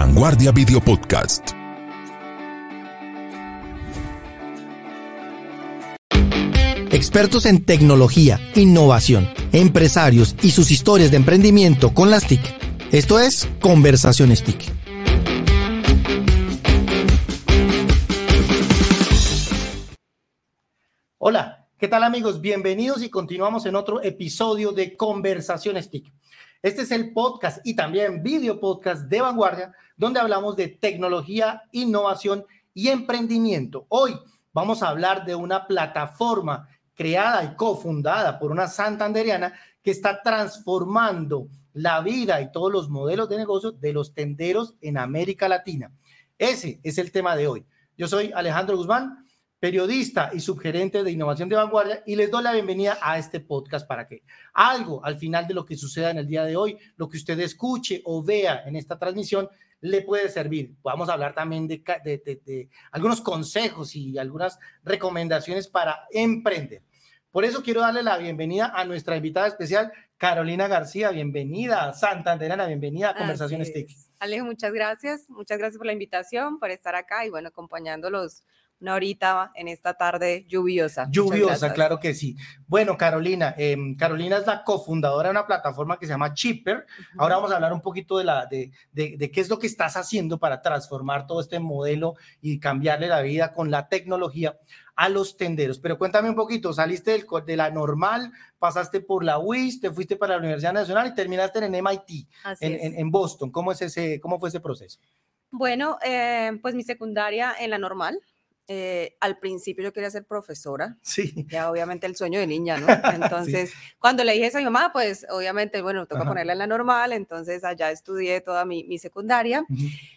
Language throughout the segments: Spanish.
Vanguardia Video Podcast. Expertos en tecnología, innovación, empresarios y sus historias de emprendimiento con las TIC. Esto es Conversaciones TIC. Hola, ¿qué tal amigos? Bienvenidos y continuamos en otro episodio de Conversaciones TIC. Este es el podcast y también video podcast de Vanguardia, donde hablamos de tecnología, innovación y emprendimiento. Hoy vamos a hablar de una plataforma creada y cofundada por una santanderiana que está transformando la vida y todos los modelos de negocio de los tenderos en América Latina. Ese es el tema de hoy. Yo soy Alejandro Guzmán, periodista y subgerente de innovación de vanguardia y les doy la bienvenida a este podcast para que algo al final de lo que suceda en el día de hoy, lo que usted escuche o vea en esta transmisión, le puede servir. Vamos a hablar también de, de, de algunos consejos y algunas recomendaciones para emprender. Por eso quiero darle la bienvenida a nuestra invitada especial, Carolina García. Bienvenida, Santanderana, bienvenida a Conversaciones TIC. Alejo, muchas gracias. Muchas gracias por la invitación, por estar acá y bueno, acompañándolos una horita en esta tarde lluviosa. Lluviosa, claro que sí. Bueno, Carolina, em, Carolina es la cofundadora de una plataforma que se llama Chipper. Ahora vamos a hablar un poquito de, la, de, de, qué es lo que estás haciendo para transformar todo este modelo y cambiarle la vida con la tecnología a los tenderos. Pero cuéntame un poquito, saliste del, de la normal, pasaste por la UIS, te fuiste para la Universidad Nacional y terminaste en MIT, en, en, Boston. ¿Cómo, es ese, ¿Cómo fue ese proceso? Bueno, eh, pues mi secundaria en la normal, eh, al principio yo quería ser profesora. Sí. Ya obviamente el sueño de niña, ¿no? Entonces, cuando le dije eso a mi mamá, pues obviamente, bueno, toca ponerla en la normal, entonces allá estudié toda mi, mi secundaria.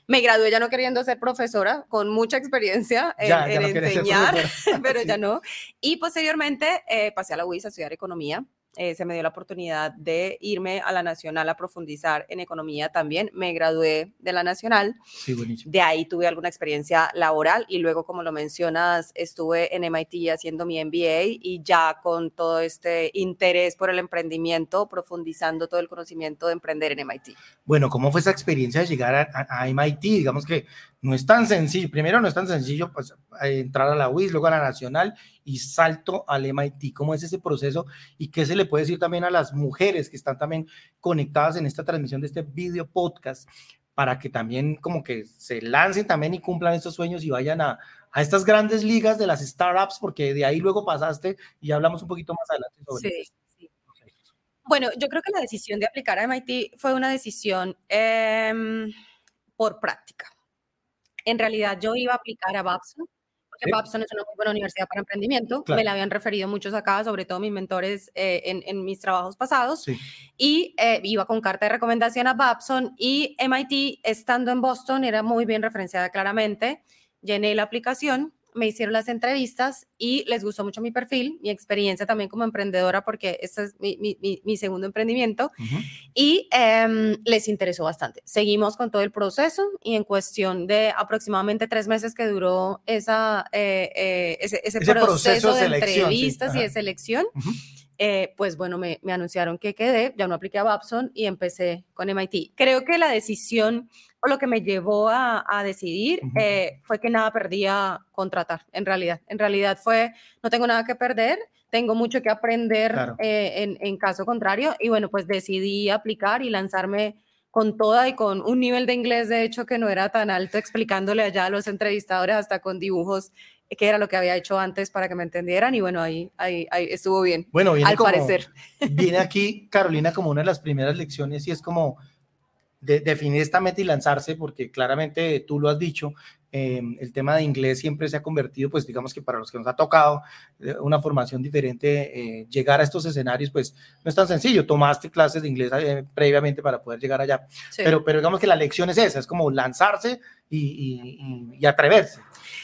Me gradué ya no queriendo ser profesora, con mucha experiencia en, enseñar, pero ya no. Y posteriormente eh, pasé a la UIS a estudiar economía. Eh, se me dio la oportunidad de irme a la Nacional a profundizar en economía también. Me gradué de la Nacional. Sí, buenísimo. De ahí tuve alguna experiencia laboral y luego, como lo mencionas, estuve en MIT haciendo mi MBA y ya con todo este interés por el emprendimiento, profundizando todo el conocimiento de emprender en MIT. Bueno, ¿cómo fue esa experiencia de llegar a, a MIT? Digamos que no es tan sencillo, primero no es tan sencillo pues, entrar a la UIS, luego a la Nacional y salto al MIT. ¿Cómo es ese proceso y qué se le puede decir también a las mujeres que están también conectadas en esta transmisión de este video podcast para que también como que se lancen también y cumplan estos sueños y vayan a, a estas grandes ligas de las startups, porque de ahí luego pasaste y hablamos un poquito más adelante sobre sí, eso. Sí. Bueno, yo creo que la decisión de aplicar a MIT fue una decisión eh, por práctica en realidad yo iba a aplicar a Babson, porque Babson es una muy buena universidad para emprendimiento. Me la habían referido muchos acá, sobre todo mis mentores eh, en, en, mis trabajos pasados. Y eh, iba con carta de recomendación a Babson y MIT, estando en Boston, era muy bien referenciada claramente. Llené la aplicación me hicieron las entrevistas y les gustó mucho mi perfil, mi experiencia también como emprendedora, porque este es mi, mi, mi, segundo emprendimiento, y eh, les interesó bastante. Seguimos con todo el proceso y en cuestión de aproximadamente tres meses que duró esa, eh, eh, ese, ese, ese, proceso, de, entrevistas y de selección. Eh, pues bueno, me, me, anunciaron que quedé, ya no apliqué a Babson y empecé con MIT. Creo que la decisión o lo que me llevó a, a decidir eh, fue que nada perdía contratar, en realidad. En realidad fue, no tengo nada que perder, tengo mucho que aprender claro. eh, en, en, caso contrario, y bueno, pues decidí aplicar y lanzarme con toda y con un nivel de inglés, de hecho, que no era tan alto, explicándole allá a los entrevistadores hasta con dibujos que era lo que había hecho antes para que me entendieran y bueno, ahí, ahí, ahí estuvo bien. Bueno, al como, parecer. Viene aquí Carolina como una de las primeras lecciones y es como de, definir esta meta y lanzarse, porque claramente tú lo has dicho, eh, el tema de inglés siempre se ha convertido, pues digamos que para los que nos ha tocado eh, una formación diferente, eh, llegar a estos escenarios, pues no es tan sencillo. Tomaste clases de inglés eh, previamente para poder llegar allá, sí. pero, pero digamos que la lección es esa, es como lanzarse y, y, y atreverse.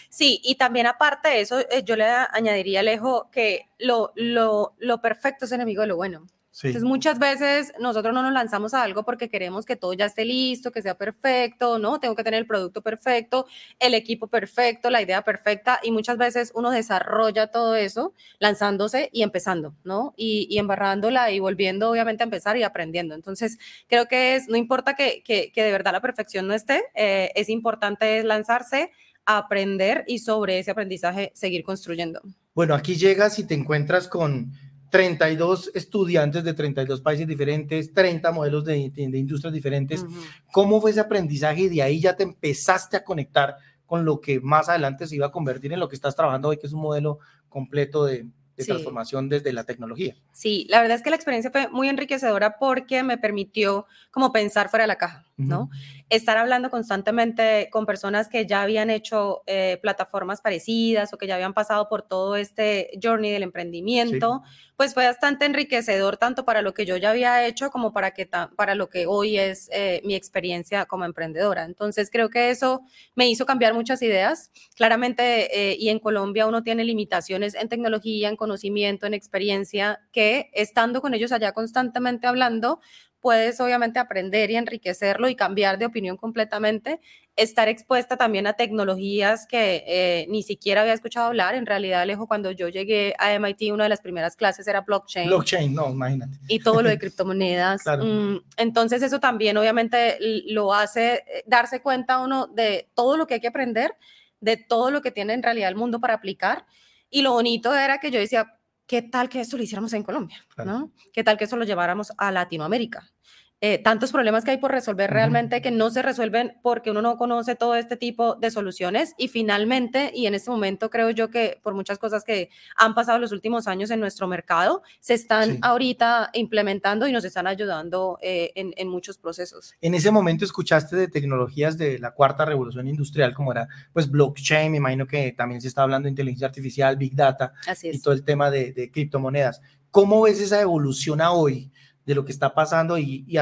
Sí, y también aparte de eso, eh, yo le añadiría, Alejo, que lo, lo, lo perfecto es enemigo de lo bueno. Entonces, muchas veces nosotros no nos lanzamos a algo porque queremos que todo ya esté listo, que sea perfecto, ¿no? Tengo que tener el producto perfecto, el equipo perfecto, la idea perfecta, y muchas veces uno desarrolla todo eso lanzándose y empezando, ¿no? Y, y embarrándola y volviendo, obviamente, a empezar y aprendiendo. Entonces, creo que es, no importa que, que, que de verdad la perfección no esté, eh, es importante lanzarse, aprender y sobre ese aprendizaje seguir construyendo. Bueno, aquí llegas y te encuentras con 32 estudiantes de 32 países diferentes, 30 modelos de, industrias diferentes. ¿Cómo fue ese aprendizaje y de ahí ya te empezaste a conectar con lo que más adelante se iba a convertir en lo que estás trabajando hoy, que es un modelo completo de, transformación desde la tecnología. Sí, la verdad es que la experiencia fue muy enriquecedora porque me permitió como pensar fuera de la caja, ¿no? Estar hablando constantemente con personas que ya habían hecho eh, plataformas parecidas o que ya habían pasado por todo este journey del emprendimiento pues fue bastante enriquecedor tanto para lo que yo ya había hecho como para, que para lo que hoy es eh, mi experiencia como emprendedora. Entonces creo que eso me hizo cambiar muchas ideas. Claramente, eh, y en Colombia uno tiene limitaciones en tecnología, en conocimiento, en experiencia, que estando con ellos allá constantemente hablando, puedes obviamente aprender y enriquecerlo y cambiar de opinión completamente, estar expuesta también a tecnologías que eh, ni siquiera había escuchado hablar. En realidad, Alejo, cuando yo llegué a MIT, una de las primeras clases era blockchain. Blockchain, no, imagínate. Y todo lo de criptomonedas. Mm, entonces, eso también obviamente lo hace eh, darse cuenta uno de todo lo que hay que aprender, de todo lo que tiene en realidad el mundo para aplicar. Y lo bonito era que yo decía, ¿qué tal que esto lo hiciéramos en Colombia? ¿no? ¿Qué tal que eso lo lleváramos a Latinoamérica? Eh, tantos problemas que hay por resolver realmente que no se resuelven porque uno no conoce todo este tipo de soluciones y finalmente, y en este momento creo yo que por muchas cosas que han pasado los últimos años en nuestro mercado, se están ahorita implementando y nos están ayudando eh, en, en, muchos procesos. En ese momento escuchaste de tecnologías de la cuarta revolución industrial como era pues blockchain, me imagino que también se está hablando de inteligencia artificial, big data y todo el tema de, de criptomonedas. ¿Cómo ves esa evolución a hoy? De lo que está pasando y, y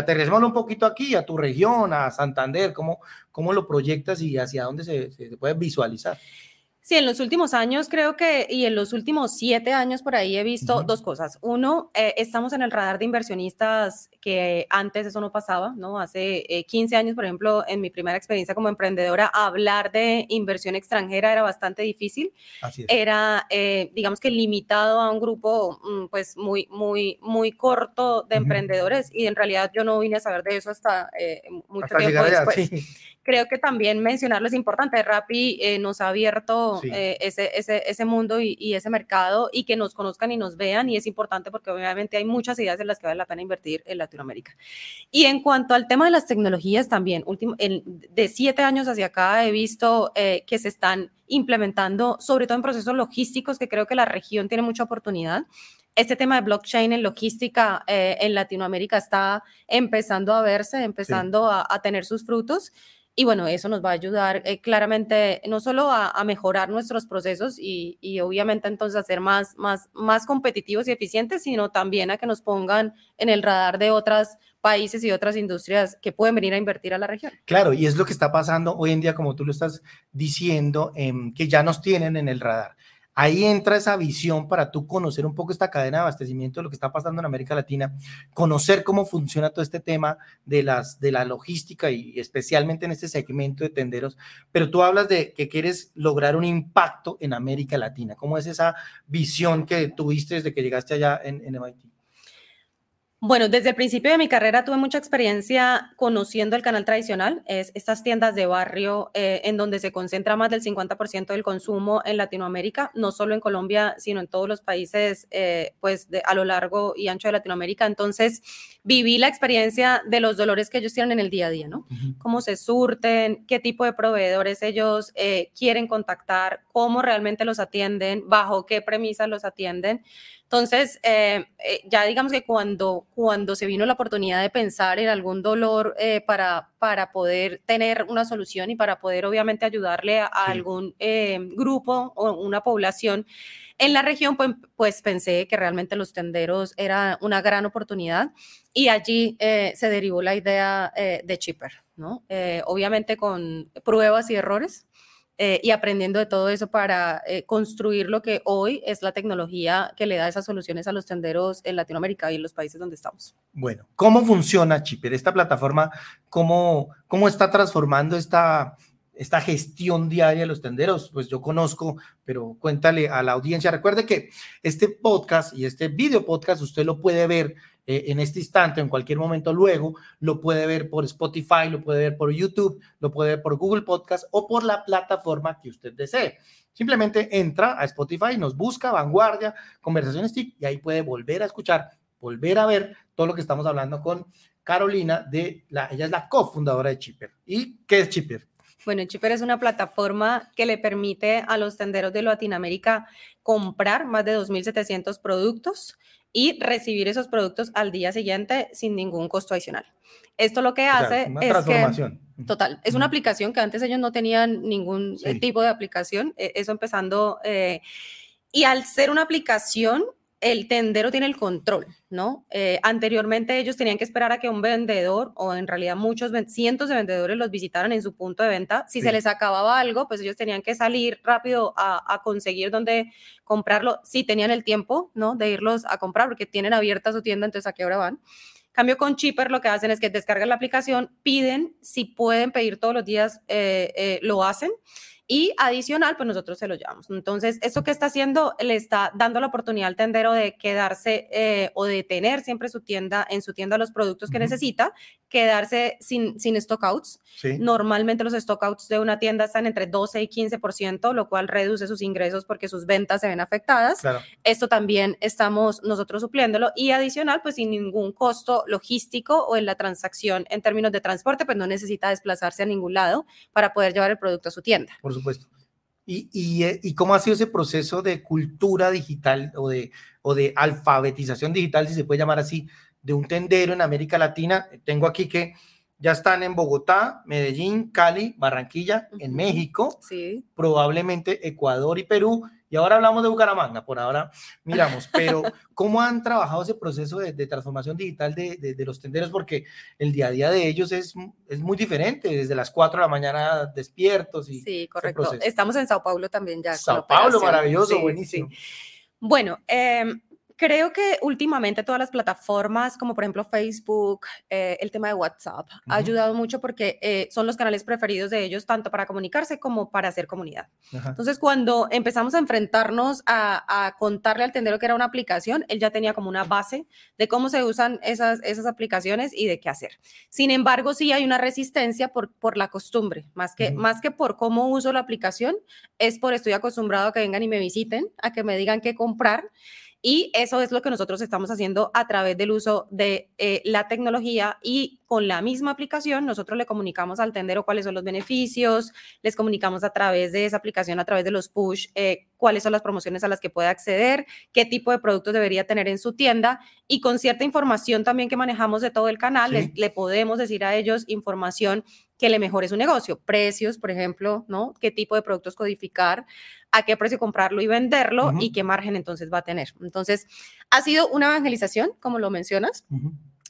un poquito aquí, a tu región, a Santander, cómo, cómo lo proyectas y hacia dónde se, se puede visualizar. Sí, en los últimos años creo que, y en los últimos siete años por ahí he visto dos cosas. Uno, eh, estamos en el radar de inversionistas que antes eso no pasaba, ¿no? Hace 15 eh, años, por ejemplo, en mi primera experiencia como emprendedora, hablar de inversión extranjera era bastante difícil. Era, eh, digamos que limitado a un grupo, mm, pues, muy, muy, muy corto de emprendedores y en realidad yo no vine a saber de eso hasta mucho tiempo después creo que también mencionarlo es importante. Rappi eh, nos ha abierto eh, ese, ese, ese, mundo y, ese mercado y que nos conozcan y nos vean y es importante porque obviamente hay muchas ideas en las que vale la pena invertir en Latinoamérica. Y en cuanto al tema de las tecnologías también, último, de siete años hacia acá he visto eh, que se están implementando, sobre todo en procesos logísticos, que creo que la región tiene mucha oportunidad este tema de blockchain en logística en Latinoamérica está empezando a verse, empezando a, a, tener sus frutos. Y bueno, eso nos va a ayudar eh, claramente no solo a, mejorar nuestros procesos y, y, obviamente entonces a ser más, más, más competitivos y eficientes, sino también a que nos pongan en el radar de otros países y otras industrias que pueden venir a invertir a la región. Claro, y es lo que está pasando hoy en día, como tú lo estás diciendo, em, que ya nos tienen en el radar. Ahí entra esa visión para tú conocer un poco esta cadena de abastecimiento de lo que está pasando en América Latina, conocer cómo funciona todo este tema de, las, de la logística y especialmente en este segmento de tenderos. Pero tú hablas de que quieres lograr un impacto en América Latina. ¿Cómo es esa visión que tuviste desde que llegaste allá en, en MIT? Bueno, desde el principio de mi carrera tuve mucha experiencia conociendo el canal tradicional, es estas tiendas de barrio eh, en donde se concentra más del 50% del consumo en Latinoamérica, no solo en Colombia, sino en todos los países eh, pues de, a lo largo y ancho de Latinoamérica. Entonces, viví la experiencia de los dolores que ellos tienen en el día a día, ¿no? Cómo se surten, qué tipo de proveedores ellos eh, quieren contactar, cómo realmente los atienden, bajo qué premisas los atienden. Entonces, eh, eh, ya digamos que cuando, cuando se vino la oportunidad de pensar en algún dolor eh, para, para poder tener una solución y para poder obviamente ayudarle a, algún grupo o una población en la región, pues, pues, pensé que realmente los tenderos era una gran oportunidad y allí se derivó la idea de Chipper, ¿no? obviamente con pruebas y errores eh, y aprendiendo de todo eso para eh, construir lo que hoy es la tecnología que le da esas soluciones a los tenderos en Latinoamérica y en los países donde estamos. Bueno, ¿cómo funciona Chipper? Esta plataforma, ¿cómo, cómo está transformando esta, esta gestión diaria de los tenderos? Pues yo conozco, pero cuéntale a la audiencia. Recuerde que este podcast y este video podcast usted lo puede ver eh, en este instante, en cualquier momento luego, lo puede ver por Spotify, lo puede ver por YouTube, lo puede ver por Google Podcast o por la plataforma que usted desee. Simplemente entra a Spotify, nos busca Vanguardia, Conversaciones TIC y ahí puede volver a escuchar, volver a ver todo lo que estamos hablando con Carolina de la, ella es la cofundadora de Chipper. ¿Y qué es Chipper? Bueno, Chipper es una plataforma que le permite a los tenderos de Latinoamérica comprar más de 2.700 productos y recibir esos productos al día siguiente sin ningún costo adicional. Esto lo que hace es que total, es una aplicación que antes ellos no tenían ningún eh, tipo de aplicación, e, eso empezando eh, y al ser una aplicación el tendero tiene el control, ¿no? Eh, anteriormente ellos tenían que esperar a que un vendedor, o en realidad muchos, cientos de vendedores los visitaran en su punto de venta. Si se les acababa algo, pues ellos tenían que salir rápido a, conseguir dónde comprarlo, si tenían el tiempo, ¿no? De irlos a comprar, porque tienen abierta su tienda, entonces a qué hora van. Cambio con Chipper, lo que hacen es que descargan la aplicación, piden, si pueden pedir todos los días, eh, eh, lo hacen y adicional, pues nosotros se lo llevamos. Entonces, eso que está haciendo le está dando la oportunidad al tendero de quedarse eh, o de tener siempre su tienda, en su tienda los productos que necesita, quedarse sin, sin stockouts. Normalmente los stockouts de una tienda están entre 12 y 15%, lo cual reduce sus ingresos porque sus ventas se ven afectadas. Esto también estamos nosotros supliéndolo y adicional, pues sin ningún costo logístico o en la transacción en términos de transporte, pues no necesita desplazarse a ningún lado para poder llevar el producto a su tienda supuesto. ¿Y, eh, y, cómo ha sido ese proceso de cultura digital o de, o de alfabetización digital, si se puede llamar así, de un tendero en América Latina? Tengo aquí que ya están en Bogotá, Medellín, Cali, Barranquilla, en México, sí. probablemente Ecuador y Perú, y ahora hablamos de Bucaramanga, por ahora miramos, pero ¿cómo han trabajado ese proceso de, transformación digital de, de, los tenderos? Porque el día a día de ellos es, es muy diferente, desde las 4 de la mañana despiertos. Y sí, correcto. Estamos en Sao Paulo también ya. Sao Paulo, maravilloso, buenísimo. Bueno, eh, Creo que últimamente todas las plataformas, como por ejemplo Facebook, eh, el tema de WhatsApp, ha ayudado mucho porque eh, son los canales preferidos de ellos, tanto para comunicarse como para hacer comunidad. Entonces, cuando empezamos a enfrentarnos a, contarle al tendero que era una aplicación, él ya tenía como una base de cómo se usan esas, esas aplicaciones y de qué hacer. Sin embargo, sí hay una resistencia por, por la costumbre, más que, más que por cómo uso la aplicación, es por estoy acostumbrado a que vengan y me visiten, a que me digan qué comprar. Y eso es lo que nosotros estamos haciendo a través del uso de eh, la tecnología y con la misma aplicación nosotros le comunicamos al tendero cuáles son los beneficios, les comunicamos a través de esa aplicación, a través de los push, eh, cuáles son las promociones a las que puede acceder, qué tipo de productos debería tener en su tienda y con cierta información también que manejamos de todo el canal, le podemos decir a ellos información que le mejore su negocio, precios, por ejemplo, ¿no? ¿Qué tipo de productos codificar? a qué precio comprarlo y venderlo y qué margen entonces va a tener. Entonces, ha sido una evangelización, como lo mencionas,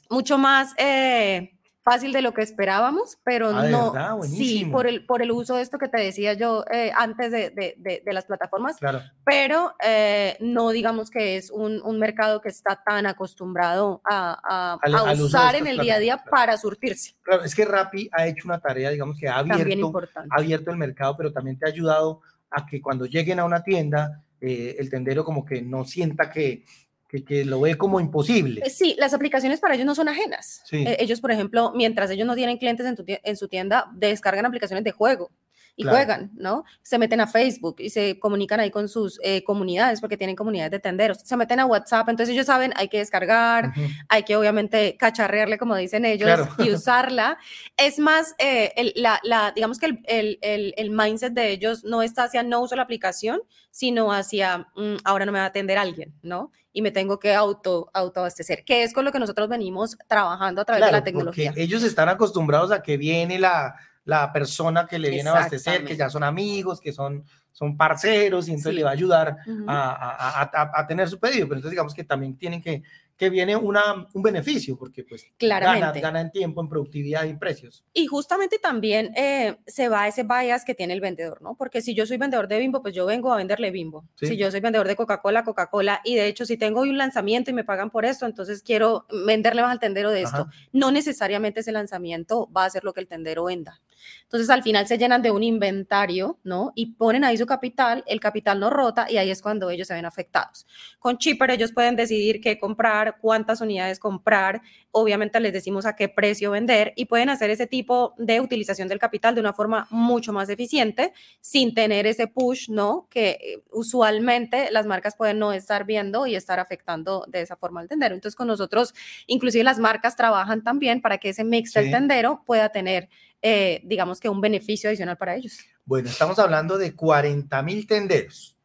mucho más eh, fácil de lo que esperábamos, pero ah, no, sí, por el, por el uso de esto que te decía yo eh, antes de, de, de, las plataformas, claro. pero eh, no digamos que es un, un, mercado que está tan acostumbrado a, a, usar en el día a día para surtirse. Claro, es que Rappi ha hecho una tarea, digamos que ha abierto, ha abierto el mercado, pero también te ha ayudado a que cuando lleguen a una tienda, eh, el tendero como que no sienta que, que, lo ve como imposible. Eh, sí, las aplicaciones para ellos no son ajenas. Eh, ellos, por ejemplo, mientras ellos no tienen clientes en, en su tienda, descargan aplicaciones de juego y juegan, ¿no? Se meten a Facebook y se comunican ahí con sus eh, comunidades porque tienen comunidades de tenderos. Se meten a WhatsApp, entonces ellos saben, hay que descargar, hay que obviamente cacharrearle, como dicen ellos, y usarla. Es más, eh, el, la, la, digamos que el, el, el, mindset de ellos no está hacia no uso la aplicación, sino hacia mm, ahora no me va a atender alguien, ¿no? Y me tengo que auto, autoabastecer, que es con lo que nosotros venimos trabajando a través de la tecnología. ellos están acostumbrados a que viene la la persona que le viene a abastecer, que ya son amigos, que son, son parceros, y entonces le va a ayudar a, a, a, tener su pedido. Pero entonces digamos que también tienen que, que viene una, un beneficio, porque pues Claramente. Gana, gana, en tiempo, en productividad y precios. Y justamente también eh, se va ese bias que tiene el vendedor, ¿no? Porque si yo soy vendedor de Bimbo, pues yo vengo a venderle Bimbo. ¿Sí? Si yo soy vendedor de Coca-Cola, Coca-Cola, y de hecho si tengo hoy un lanzamiento y me pagan por esto, entonces quiero venderle más al tendero de esto. Ajá. No necesariamente ese lanzamiento va a ser lo que el tendero venda. Entonces al final se llenan de un inventario, ¿no? Y ponen ahí su capital, el capital no rota y ahí es cuando ellos se ven afectados. Con Chipper ellos pueden decidir qué comprar, cuántas unidades comprar, obviamente les decimos a qué precio vender y pueden hacer ese tipo de utilización del capital de una forma mucho más eficiente sin tener ese push, ¿no? Que usualmente las marcas pueden no estar viendo y estar afectando de esa forma al tendero. Entonces con nosotros, inclusive las marcas trabajan también para que ese mix sí. del tendero pueda tener eh, digamos que un beneficio adicional para ellos. Bueno, estamos hablando de 40 mil tenderos,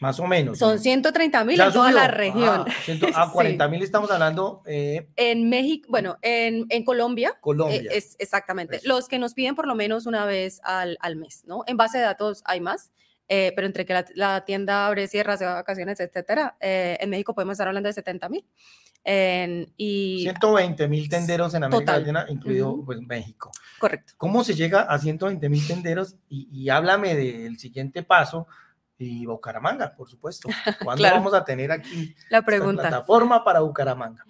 más o menos. Son 130 mil en toda la región. Ah, a 40 mil sí. estamos hablando. Eh, en México, bueno, en, en Colombia. Colombia. Eh, es, exactamente. Eso. Los que nos piden por lo menos una vez al, al mes, ¿no? En base de datos hay más. Eh, pero entre que la, la, tienda abre, cierra, se va a vacaciones, etcétera, eh, en México podemos estar hablando de 70 mil. Eh, y 120 mil tenderos en América total. Latina, incluido uh -huh. pues, México. Correcto. ¿Cómo se llega a 120 mil tenderos? Y, y, háblame del siguiente paso. Y Bucaramanga, por supuesto. ¿Cuándo claro. vamos a tener aquí la pregunta. plataforma para Bucaramanga?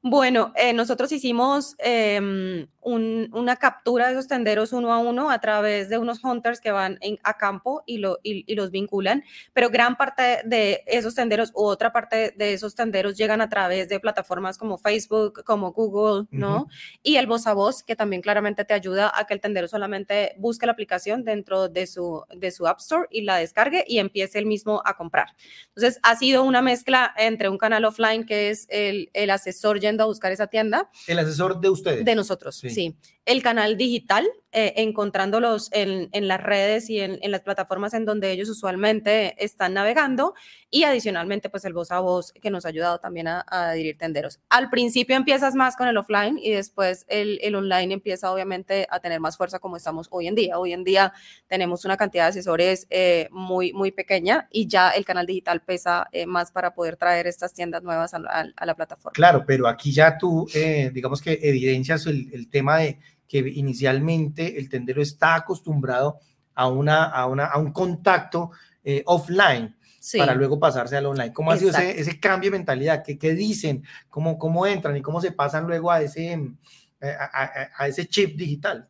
Bueno, eh, nosotros hicimos eh, un, una captura de esos tenderos uno a uno a través de unos hunters que van en, a campo y, lo, y, y, los vinculan, pero gran parte de esos tenderos u otra parte de esos tenderos llegan a través de plataformas como Facebook, como Google, ¿no? Uh -huh. Y el voz a voz, que también claramente te ayuda a que el tendero solamente busque la aplicación dentro de su, de su App Store y la descargue y empiece el mismo a comprar. Entonces, ha sido una mezcla entre un canal offline que es el, el asesor yendo a buscar esa tienda. El asesor de ustedes. De nosotros, sí. Sí. El canal digital, eh, encontrándolos en, en, las redes y en, en, las plataformas en donde ellos usualmente están navegando y adicionalmente pues el voz a voz que nos ha ayudado también a, a adherir tenderos. Al principio empiezas más con el offline y después el, el, online empieza obviamente a tener más fuerza como estamos hoy en día. Hoy en día tenemos una cantidad de asesores eh, muy, muy pequeña y ya el canal digital pesa eh, más para poder traer estas tiendas nuevas a, a, a la plataforma. Claro, pero aquí ya tú eh, digamos que evidencias el, el tema de que inicialmente el tendero está acostumbrado a, una, a, una, a un contacto eh, offline. Sí. para luego pasarse al online. ¿Cómo Exacto. ha sido ese, ese, cambio de mentalidad? ¿Qué, qué dicen? ¿Cómo, ¿Cómo, entran y cómo se pasan luego a ese, eh, a, a, a ese chip digital?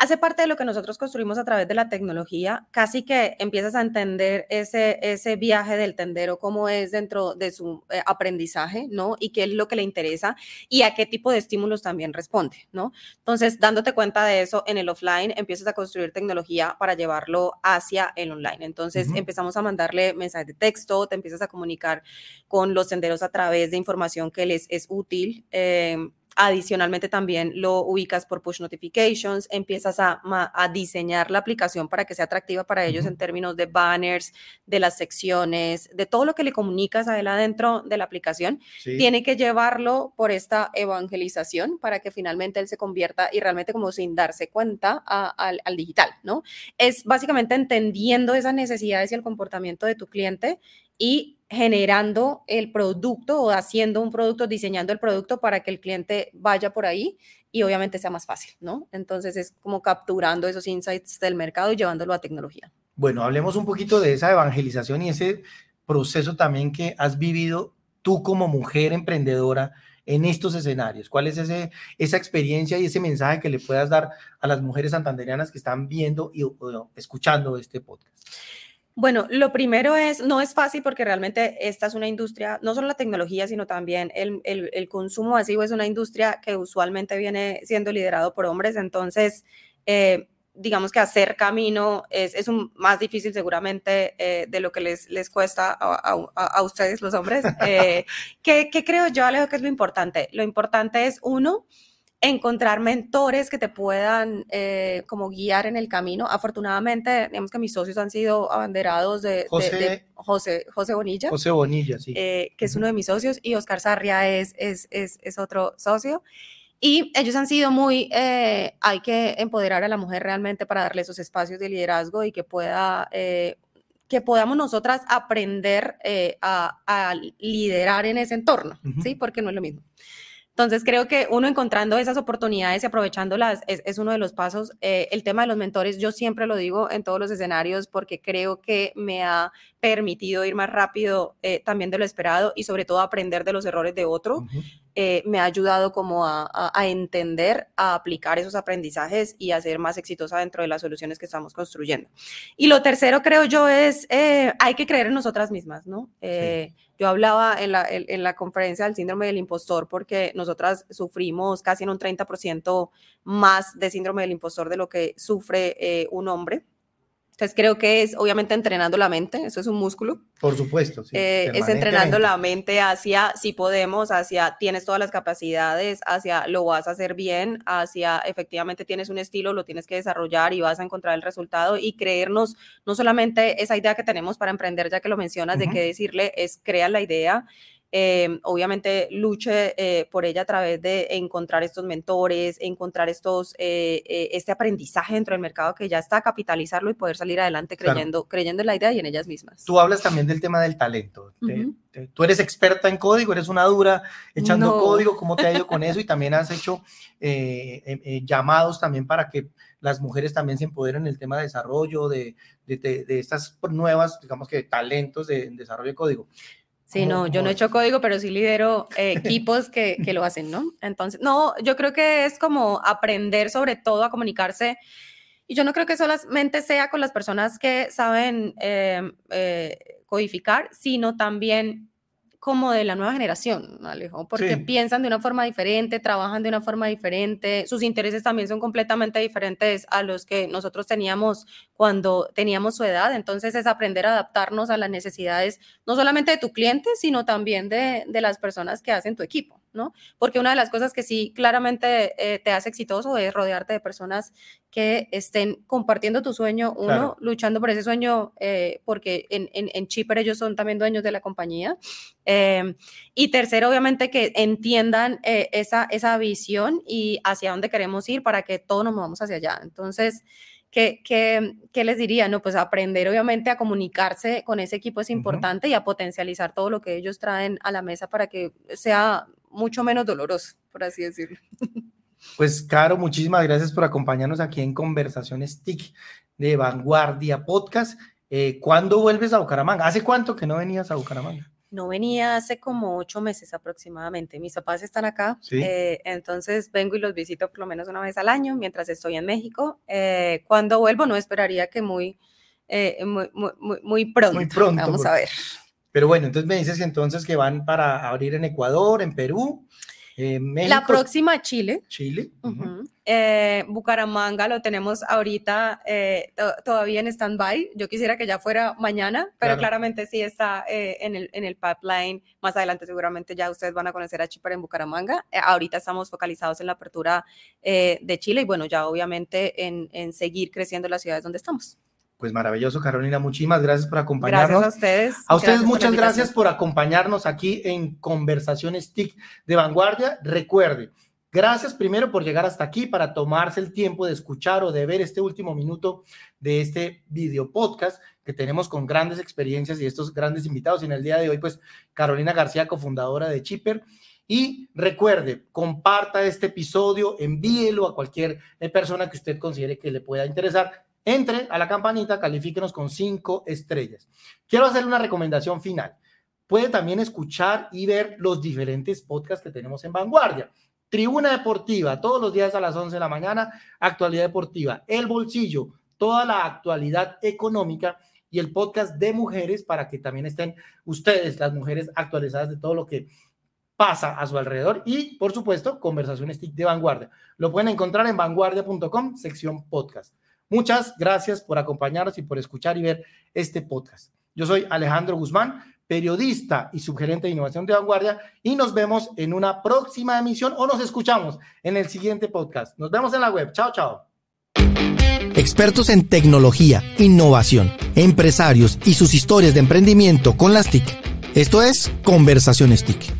Hace parte de lo que nosotros construimos a través de la tecnología, casi que empiezas a entender ese, ese viaje del tendero, cómo es dentro de su eh, aprendizaje, ¿no? Y qué es lo que le interesa y a qué tipo de estímulos también responde, ¿no? Entonces, dándote cuenta de eso en el offline, empiezas a construir tecnología para llevarlo hacia el online. Entonces, uh -huh. empezamos a mandarle mensajes de texto, te empiezas a comunicar con los tenderos a través de información que les es útil. Eh, Adicionalmente también lo ubicas por push notifications, empiezas a, a diseñar la aplicación para que sea atractiva para ellos uh -huh. en términos de banners, de las secciones, de todo lo que le comunicas a él adentro de la aplicación. Sí. Tiene que llevarlo por esta evangelización para que finalmente él se convierta y realmente como sin darse cuenta a, a, al digital, ¿no? Es básicamente entendiendo esas necesidades y el comportamiento de tu cliente y generando el producto o haciendo un producto, diseñando el producto para que el cliente vaya por ahí y obviamente sea más fácil, ¿no? Entonces es como capturando esos insights del mercado y llevándolo a tecnología. Bueno, hablemos un poquito de esa evangelización y ese proceso también que has vivido tú como mujer emprendedora en estos escenarios. ¿Cuál es ese, esa experiencia y ese mensaje que le puedas dar a las mujeres santanderianas que están viendo y escuchando este podcast? Bueno, lo primero es, no es fácil porque realmente esta es una industria, no solo la tecnología, sino también el, el, el consumo masivo es una industria que usualmente viene siendo liderado por hombres, entonces, eh, digamos que hacer camino es, es un, más difícil seguramente eh, de lo que les, les cuesta a, a, a ustedes los hombres. Eh, ¿qué, ¿Qué creo yo, Alejo, que es lo importante? Lo importante es, uno, encontrar mentores que te puedan eh, como guiar en el camino. Afortunadamente, digamos que mis socios han sido abanderados de José, de, de José, José, Bonilla. José Bonilla, sí. Eh, que es uno de mis socios, y Oscar Sarria es, es, es, es otro socio. Y ellos han sido muy, eh, hay que empoderar a la mujer realmente para darle esos espacios de liderazgo y que pueda que podamos nosotras aprender eh, a, liderar en ese entorno, ¿sí? Porque no es lo mismo. Entonces creo que uno encontrando esas oportunidades y aprovechándolas es, uno de los pasos. Eh, el tema de los mentores, yo siempre lo digo en todos los escenarios porque creo que me ha permitido ir más rápido eh, también de lo esperado y sobre todo aprender de los errores de otro. Eh, me ha ayudado como a, a, entender, a aplicar esos aprendizajes y a ser más exitosa dentro de las soluciones que estamos construyendo. Y lo tercero creo yo es, hay que creer en nosotras mismas, ¿no? Yo hablaba en la, en, la conferencia del síndrome del impostor porque nosotras sufrimos casi en un 30% más de síndrome del impostor de lo que sufre eh, un hombre. Entonces creo que es obviamente entrenando la mente, eso es un músculo. Por supuesto, sí. Eh, es entrenando la mente hacia si podemos, hacia tienes todas las capacidades, hacia lo vas a hacer bien, hacia efectivamente tienes un estilo, lo tienes que desarrollar y vas a encontrar el resultado y creernos no solamente esa idea que tenemos para emprender, ya que lo mencionas, de qué decirle, es crear la idea, Em, obviamente luche eh, por ella a través de encontrar estos mentores, encontrar estos, eh, eh, este aprendizaje dentro del mercado que ya está, capitalizarlo y poder salir adelante creyendo, creyendo en la idea y en ellas mismas. Tú hablas también del tema del talento. tú eres experta en código, eres una dura echando código, ¿cómo te ha ido con eso? Y también has hecho llamados también para que las mujeres también se empoderen en el tema de desarrollo, de, de, de, estas nuevas, digamos que, talentos de desarrollo de código. Sí, no, yo no he hecho código, pero sí lidero eh, equipos que, que, lo hacen, ¿no? Entonces, no, yo creo que es como aprender sobre todo a comunicarse. Y yo no creo que solamente sea con las personas que saben em, eh, codificar, sino también como de la nueva generación, Alejo, porque piensan de una forma diferente, trabajan de una forma diferente, sus intereses también son completamente diferentes a los que nosotros teníamos cuando teníamos su edad, entonces es aprender a adaptarnos a las necesidades no solamente de tu cliente, sino también de, de las personas que hacen tu equipo. ¿No? Porque una de las cosas que sí claramente eh, te hace exitoso es rodearte de personas que estén compartiendo tu sueño, uno, luchando por ese sueño, eh, porque en, en, Chipper ellos son también dueños de la compañía. Em, y tercero, obviamente, que entiendan eh, esa, esa visión y hacia dónde queremos ir para que todos nos movamos hacia allá. Entonces, ¿Qué, qué, qué les diría? No, pues aprender obviamente a comunicarse con ese equipo es importante y a potencializar todo lo que ellos traen a la mesa para que sea mucho menos doloroso, por así decirlo. Pues, Caro, muchísimas gracias por acompañarnos aquí en Conversaciones TIC de Vanguardia Podcast. Eh, ¿Cuándo vuelves a Bucaramanga? ¿Hace cuánto que no venías a Bucaramanga? No venía hace como ocho meses aproximadamente. Mis papás están acá, eh, entonces vengo y los visito por lo menos una vez al año mientras estoy en México. Eh, cuando vuelvo no esperaría que muy, muy, muy, muy, pronto. Muy pronto. Vamos a ver. Pero bueno, entonces me dices entonces que van para abrir en Ecuador, en Perú. Eh, la próxima Chile. Chile. Eh, Bucaramanga lo tenemos ahorita eh, todavía en stand-by. Yo quisiera que ya fuera mañana, pero claramente sí está en, el, en el pipeline. Más adelante seguramente ya ustedes van a conocer a Chipre en Bucaramanga. ahorita estamos focalizados en la apertura de Chile y bueno, ya obviamente en, en seguir creciendo las ciudades donde estamos. Pues maravilloso, Carolina. Muchísimas gracias por acompañarnos. Gracias a ustedes. A ustedes muchas gracias por acompañarnos aquí en Conversaciones TIC de Vanguardia. Recuerde, gracias primero por llegar hasta aquí para tomarse el tiempo de escuchar o de ver este último minuto de este video podcast que tenemos con grandes experiencias y estos grandes invitados. Y en el día de hoy, pues Carolina García, cofundadora de Chipper. Y recuerde, comparta este episodio, envíelo a cualquier persona que usted considere que le pueda interesar entre a la campanita, califíquenos con cinco estrellas. Quiero hacerle una recomendación final. Puede también escuchar y ver los diferentes podcasts que tenemos en Vanguardia. Tribuna Deportiva, todos los días a las 11 de la mañana, actualidad deportiva. El Bolsillo, toda la actualidad económica y el podcast de mujeres para que también estén ustedes, las mujeres, actualizadas de todo lo que pasa a su alrededor y, por supuesto, conversaciones de vanguardia. Lo pueden encontrar en vanguardia.com, sección podcast. Muchas gracias por acompañarnos y por escuchar y ver este podcast. Yo soy Alejandro Guzmán, periodista y subgerente de innovación de vanguardia y nos vemos en una próxima emisión o nos escuchamos en el siguiente podcast. Nos vemos en la web. Chao, chao. Expertos en tecnología, innovación, empresarios y sus historias de emprendimiento con las TIC. Esto es Conversaciones TIC.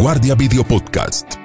Vanguardia Video Podcast.